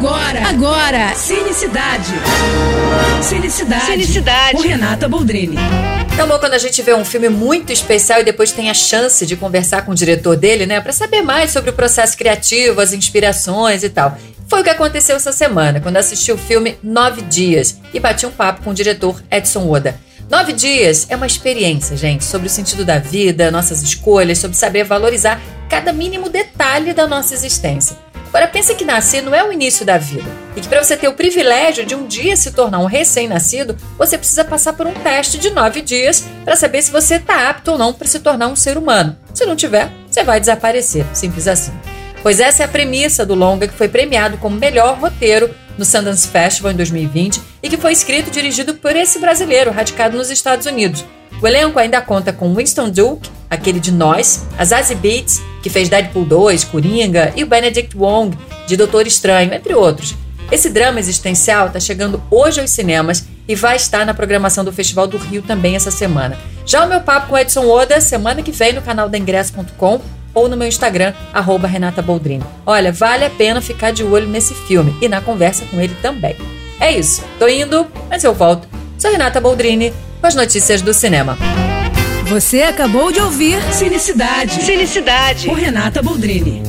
Agora, agora, Cinecidade. Cinecidade. Cinecidade. Com Renata Boldrini. É bom quando a gente vê um filme muito especial e depois tem a chance de conversar com o diretor dele, né? Pra saber mais sobre o processo criativo, as inspirações e tal. Foi o que aconteceu essa semana, quando assisti o filme Nove Dias e bati um papo com o diretor Edson Oda. Nove Dias é uma experiência, gente, sobre o sentido da vida, nossas escolhas, sobre saber valorizar cada mínimo detalhe da nossa existência. Agora pense que nascer não é o início da vida e que para você ter o privilégio de um dia se tornar um recém-nascido, você precisa passar por um teste de nove dias para saber se você está apto ou não para se tornar um ser humano. Se não tiver, você vai desaparecer, simples assim. Pois essa é a premissa do longa que foi premiado como melhor roteiro no Sundance Festival em 2020 e que foi escrito e dirigido por esse brasileiro radicado nos Estados Unidos. O elenco ainda conta com Winston Duke, aquele de Nós, a Zazie Beetz, que fez Deadpool 2, Coringa, e o Benedict Wong, de Doutor Estranho, entre outros. Esse drama existencial está chegando hoje aos cinemas e vai estar na programação do Festival do Rio também essa semana. Já o meu papo com Edson Oda, semana que vem no canal da Ingresso.com ou no meu Instagram, arroba Renata Boldrini. Olha, vale a pena ficar de olho nesse filme e na conversa com ele também. É isso, tô indo, mas eu volto. Sou Renata Boldrini com as notícias do cinema. Você acabou de ouvir Cinecidade. Cinecidade. Com Renata Boldrini.